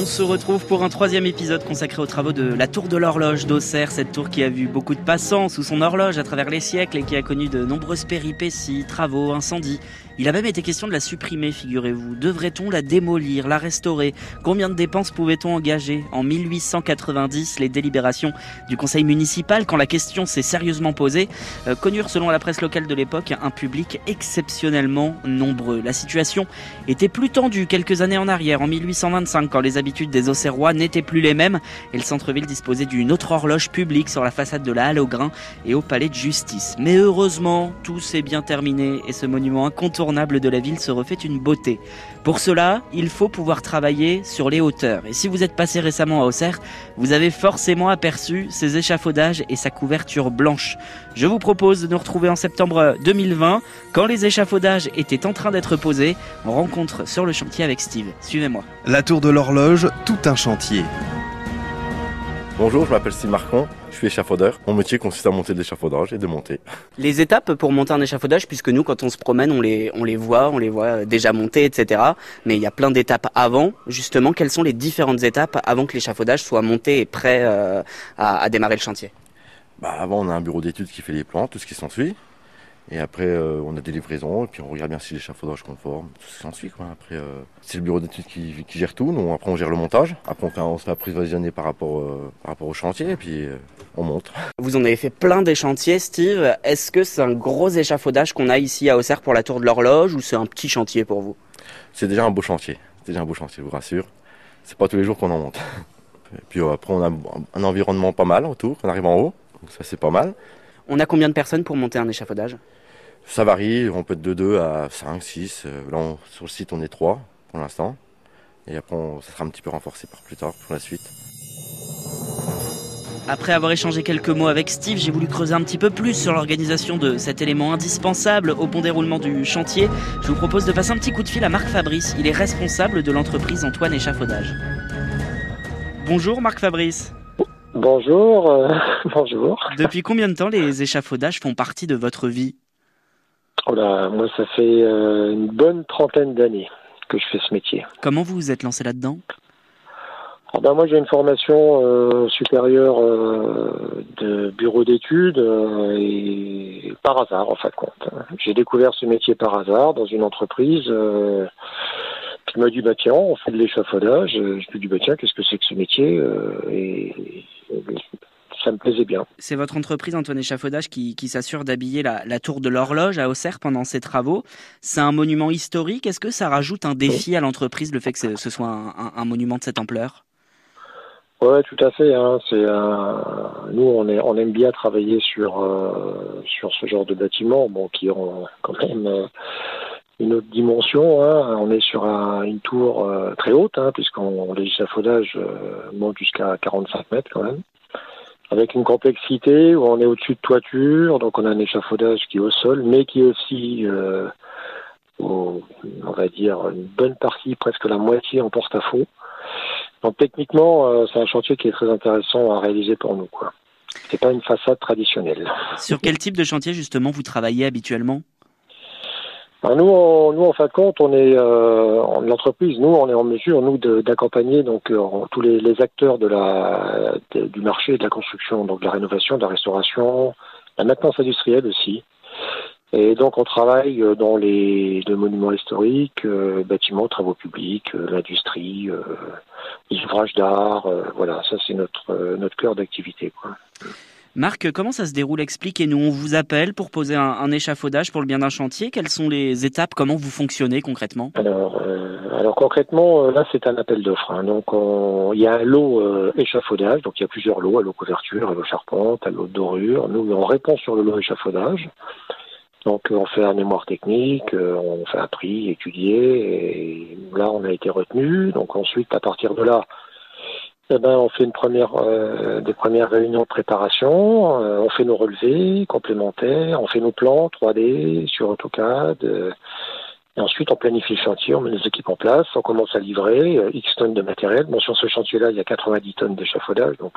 On se retrouve pour un troisième épisode consacré aux travaux de la tour de l'horloge d'Auxerre, cette tour qui a vu beaucoup de passants sous son horloge à travers les siècles et qui a connu de nombreuses péripéties, travaux, incendies. Il a même été question de la supprimer, figurez-vous. Devrait-on la démolir, la restaurer? Combien de dépenses pouvait-on engager? En 1890, les délibérations du conseil municipal, quand la question s'est sérieusement posée, euh, connurent selon la presse locale de l'époque un public exceptionnellement nombreux. La situation était plus tendue quelques années en arrière, en 1825, quand les habitudes des Auxerrois n'étaient plus les mêmes et le centre-ville disposait d'une autre horloge publique sur la façade de la Halle au Grain et au palais de justice. Mais heureusement, tout s'est bien terminé et ce monument incontournable de la ville se refait une beauté. Pour cela, il faut pouvoir travailler sur les hauteurs. Et si vous êtes passé récemment à Auxerre, vous avez forcément aperçu ses échafaudages et sa couverture blanche. Je vous propose de nous retrouver en septembre 2020, quand les échafaudages étaient en train d'être posés. On rencontre sur le chantier avec Steve. Suivez-moi. La tour de l'horloge, tout un chantier. Bonjour, je m'appelle Steve Marcon, je suis échafaudeur. Mon métier consiste à monter de l'échafaudage et de monter. Les étapes pour monter un échafaudage, puisque nous, quand on se promène, on les, on les voit, on les voit déjà monter, etc. Mais il y a plein d'étapes avant. Justement, quelles sont les différentes étapes avant que l'échafaudage soit monté et prêt euh, à, à démarrer le chantier? Bah, Avant, on a un bureau d'études qui fait les plans, tout ce qui s'ensuit. Et après, euh, on a des livraisons, et puis on regarde bien si l'échafaudage conforme, tout ce qui s'ensuit. Quoi. Après, euh, c'est le bureau d'études qui, qui, gère tout. Nous, après, on gère le montage. Après, on, fait, on se fait approvisionner par rapport, euh, par rapport au chantier, et puis on monte. Vous en avez fait plein des chantiers, Steve. Est-ce que c'est un gros échafaudage qu'on a ici à Auxerre pour la tour de l'horloge, ou c'est un petit chantier pour vous? C'est déjà un beau chantier. C'est déjà un beau chantier, je vous rassure. C'est pas tous les jours qu'on en monte. Et puis après, on a un environnement pas mal autour. On arrive en haut, donc ça c'est pas mal. On a combien de personnes pour monter un échafaudage? Ça varie, on peut être de 2 à 5, 6. Là, on, sur le site, on est 3 pour l'instant. Et après, on, ça sera un petit peu renforcé par plus tard pour la suite. Après avoir échangé quelques mots avec Steve, j'ai voulu creuser un petit peu plus sur l'organisation de cet élément indispensable au bon déroulement du chantier. Je vous propose de passer un petit coup de fil à Marc Fabrice. Il est responsable de l'entreprise Antoine Échafaudage. Bonjour Marc Fabrice. Bonjour, euh, bonjour. Depuis combien de temps les échafaudages font partie de votre vie? Oh là, moi, ça fait euh, une bonne trentaine d'années que je fais ce métier. Comment vous vous êtes lancé là-dedans? Oh ben, Moi, j'ai une formation euh, supérieure euh, de bureau d'études et par hasard, en fait, compte. J'ai découvert ce métier par hasard dans une entreprise qui m'a dit, bah, tiens, on fait de l'échafaudage. Je me dit, bah, tiens, qu'est-ce que c'est que ce métier et, et ça me plaisait bien. C'est votre entreprise Antoine Échafaudage qui, qui s'assure d'habiller la, la, tour de l'horloge à Auxerre pendant ses travaux. C'est un monument historique. Est-ce que ça rajoute un défi à l'entreprise, le fait que ce soit un, un, un, monument de cette ampleur? Ouais, tout à fait. Hein. C'est nous, on, est, on aime bien travailler sur euh, sur ce genre de bâtiments, bon, qui ont quand même euh, une autre dimension. Hein. On est sur un, une tour euh, très haute, hein, puisqu'on l'échafaudage monte jusqu'à 45 mètres quand même avec une complexité où on est au-dessus de toiture, donc on a un échafaudage qui est au sol, mais qui est aussi, euh, on va dire, une bonne partie, presque la moitié en porte-à-faux. Donc techniquement, euh, c'est un chantier qui est très intéressant à réaliser pour nous. quoi. C'est pas une façade traditionnelle. Sur quel type de chantier justement vous travaillez habituellement? Nous, on, nous, en fin de compte, on est euh, l'entreprise. Nous, on est en mesure, nous, d'accompagner donc euh, tous les, acteurs de la du marché de la construction, donc de la rénovation, de la restauration, la maintenance industrielle aussi. Et donc, on travaille euh, dans les, les monuments historiques, euh, bâtiments, travaux publics, euh, l'industrie, les ouvrages d'art. voilà, ça, c'est notre notre cœur d'activité. Marc, comment ça se déroule? Expliquez-nous. On vous appelle pour poser un, échafaudage pour le bien d'un chantier. Quelles sont les étapes? Comment vous fonctionnez concrètement? Alors, euh, alors concrètement, là, c'est un appel d'offres. Hein. Donc, on, il y a un lot euh, échafaudage. Donc, il y a plusieurs lots à l'eau couverture, à l'eau charpente, à l'eau dorure. Nous, on répond sur le lot échafaudage. Donc, on fait un mémoire technique, euh, on fait un prix étudié. Et là, on a été retenu. Donc, ensuite, à partir de là, eh ben, on fait une première, euh, des premières réunions de préparation, euh, on fait nos relevés complémentaires, on fait nos plans 3D sur AutoCAD, euh, et ensuite on planifie le chantier, on met nos équipes en place, on commence à livrer euh, X tonnes de matériel. Bon, sur ce chantier-là, il y a 90 tonnes d'échafaudage, donc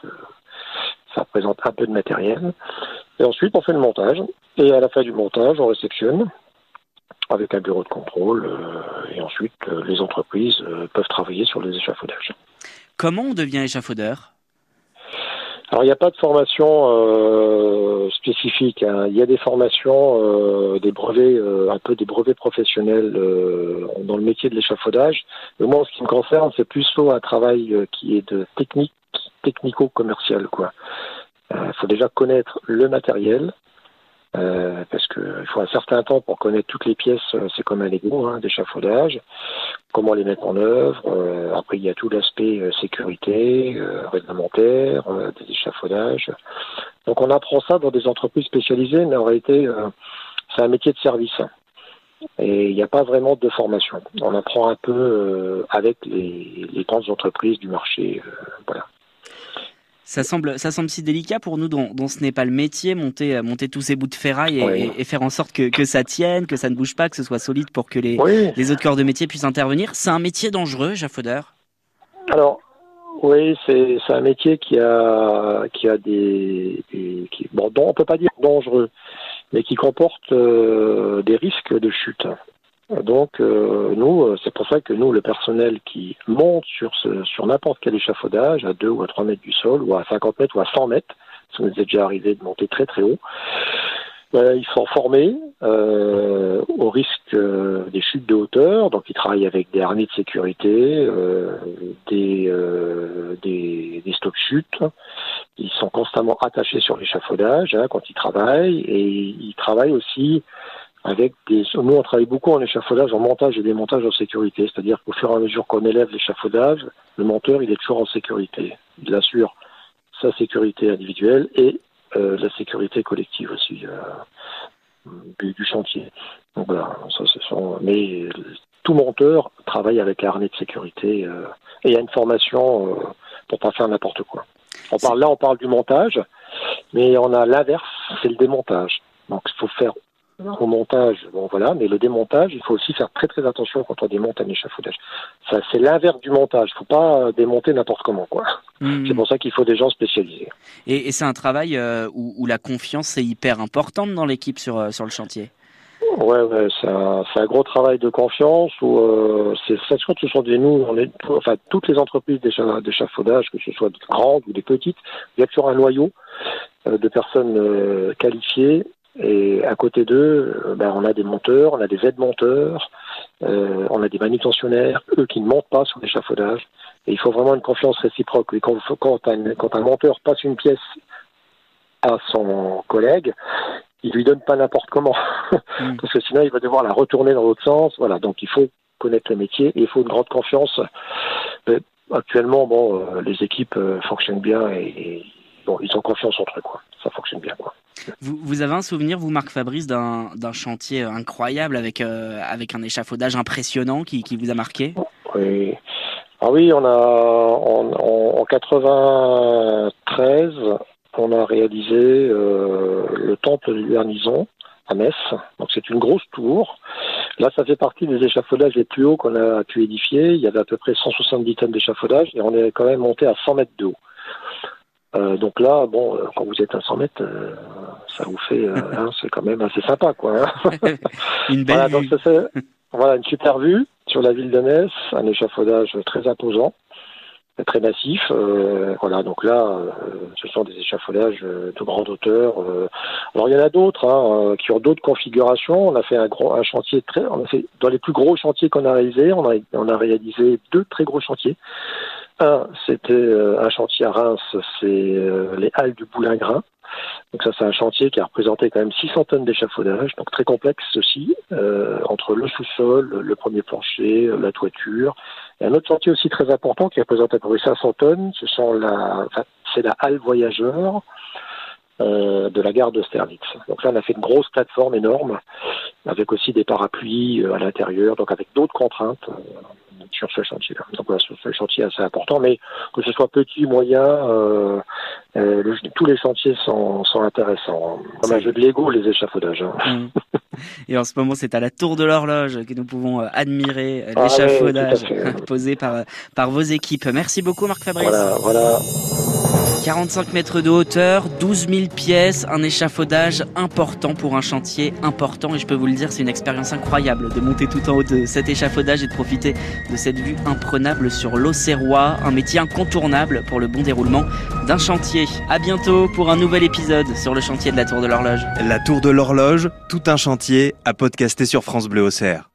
ça représente un peu de matériel. Et ensuite, on fait le montage, et à la fin du montage, on réceptionne avec un bureau de contrôle et ensuite les entreprises peuvent travailler sur les échafaudages. Comment on devient échafaudeur? Alors il n'y a pas de formation euh, spécifique. Hein. Il y a des formations, euh, des brevets, euh, un peu des brevets professionnels dans le métier de l'échafaudage. Mais moi, en ce qui me concerne, c'est plus un travail qui est de technique, technico-commercial. Il faut déjà connaître le matériel, parce qu'il faut un certain temps pour connaître toutes les pièces, c'est comme un Lego hein, d'échafaudage, comment les mettre en œuvre. Euh, après, il y a tout l'aspect sécurité, réglementaire, des échafaudages. Donc on apprend ça dans des entreprises spécialisées, mais en réalité, c'est un métier de service. Et il n'y a pas vraiment de formation. On apprend un peu avec les, les grandes entreprises du marché. voilà. Ça semble, ça semble si délicat pour nous dont, dont ce n'est pas le métier, monter, monter tous ces bouts de ferraille et, faire en sorte que, que, ça tienne, que ça ne bouge pas, que ce soit solide pour que les, les autres corps de métier puissent intervenir. C'est un métier dangereux, Jaffodeur Alors, oui, c'est un métier qui a, qui a des, qui, bon, on peut pas dire dangereux, mais qui comporte euh, des risques de chute. Donc euh, nous, euh, c'est pour ça que nous, le personnel qui monte sur ce, sur n'importe quel échafaudage, à 2 ou à 3 mètres du sol, ou à 50 mètres ou à 100 mètres, ça nous est déjà arrivé de monter très très haut, euh, ils sont formés euh, au risque des chutes de hauteur, donc ils travaillent avec des harnais de sécurité, des, des, des chutes. Ils sont constamment attachés sur l'échafaudage hein, quand ils travaillent, et ils travaillent aussi avec des. Nous, on travaille beaucoup en échafaudage, en montage et démontage en sécurité. C'est-à-dire qu'au fur et à mesure qu'on élève l'échafaudage, le monteur, il est toujours en sécurité. Il assure sa sécurité individuelle et euh, la sécurité collective aussi euh, du, chantier. Donc voilà, ça, ce sont. Mais tout monteur travaille avec harnais de sécurité euh, et a une formation euh, pour pas faire n'importe quoi. On parle là, on parle du montage, mais on a l'inverse, c'est le démontage. Donc il faut faire au montage, bon voilà, mais le démontage, il faut aussi faire très très attention quand on démonte un échafaudage. Ça, c'est l'inverse du montage. Il faut pas démonter n'importe comment, quoi. Hmm. C'est pour ça qu'il faut des gens spécialisés. Et, c'est un travail euh, où, la confiance est hyper importante dans l'équipe sur euh, sur le chantier. Ouais, ouais, c'est un, un, gros travail de confiance où euh, c'est ça que ce sont des nous, on est, enfin toutes les entreprises d'échafaudage, que ce soit des grandes ou des petites, il y a toujours un noyau de personnes qualifiées et à côté d'eux, euh, ben, on a des monteurs, on a des aides-monteurs, euh, on a des manutentionnaires, eux qui ne montent pas sur l'échafaudage. Et il faut vraiment une confiance réciproque. Et quand, quand, un, quand un monteur passe une pièce à son collègue, il lui donne pas n'importe comment, mm. parce que sinon il va devoir la retourner dans l'autre sens. Voilà, donc il faut connaître le métier et il faut une grande confiance. Mais actuellement, bon, euh, les équipes fonctionnent bien et, bon, ils ont confiance entre eux, quoi. Ça fonctionne bien, quoi. Vous, avez un souvenir, vous, Marc Fabrice, d'un chantier incroyable avec, euh, avec un échafaudage impressionnant qui, qui, vous a marqué? Oui. Ah oui, on a en, en, 93, on a réalisé euh, le temple du Garnison à Metz. Donc c'est une grosse tour. Là, ça fait partie des échafaudages les plus hauts qu'on a pu édifier. Il y avait à peu près 170 tonnes d'échafaudage et on est quand même monté à 100 mètres de haut. Euh, donc là, bon, euh, quand vous êtes à 100 mètres, euh, ça vous fait, hein, c'est quand même assez sympa, quoi. Hein. une belle voilà, vue. voilà, une super vue sur la ville de Metz, un échafaudage très imposant, très massif. voilà, donc là, ce sont des échafaudages de grande hauteur. alors il y en a d'autres hein, qui ont d'autres configurations. On a fait un, gros, un chantier très, on a fait dans les plus gros chantiers qu'on a réalisés, on a, on a réalisé deux très gros chantiers. Un, c'était euh, un chantier à Reims, c'est euh, les Halles du Boulingrin. Donc ça, c'est un chantier qui a représenté quand même 600 tonnes d'échafaudage, donc très complexe aussi, euh, entre le sous-sol, le premier plancher, la toiture. Et un autre chantier aussi très important qui représente à peu près 500 tonnes, ce sont la, c'est la halle voyageur de la gare d'Austerlitz. Donc là, on a fait une grosse plateforme énorme, avec aussi des parapluies à l'intérieur, donc avec d'autres contraintes sur ce chantier-là. Donc voilà, ce chantier assez important, mais que ce soit petit, moyen, euh, euh, tous les chantiers sont, sont intéressants. Comme un jeu de Lego, les échafaudages. Hein. Mmh. Et en ce moment, c'est à la tour de l'horloge que nous pouvons euh, admirer ah l'échafaudage posé par, par vos équipes. Merci beaucoup, Marc Fabrice. Voilà, voilà. 45 mètres de hauteur, 12 000 pièces, un échafaudage important pour un chantier important et je peux vous le dire, c'est une expérience incroyable de monter tout en haut de cet échafaudage et de profiter de cette vue imprenable sur l'Auxerrois, un métier incontournable pour le bon déroulement d'un chantier. À bientôt pour un nouvel épisode sur le chantier de la Tour de l'Horloge. La Tour de l'Horloge, tout un chantier à podcaster sur France Bleu Auxerre.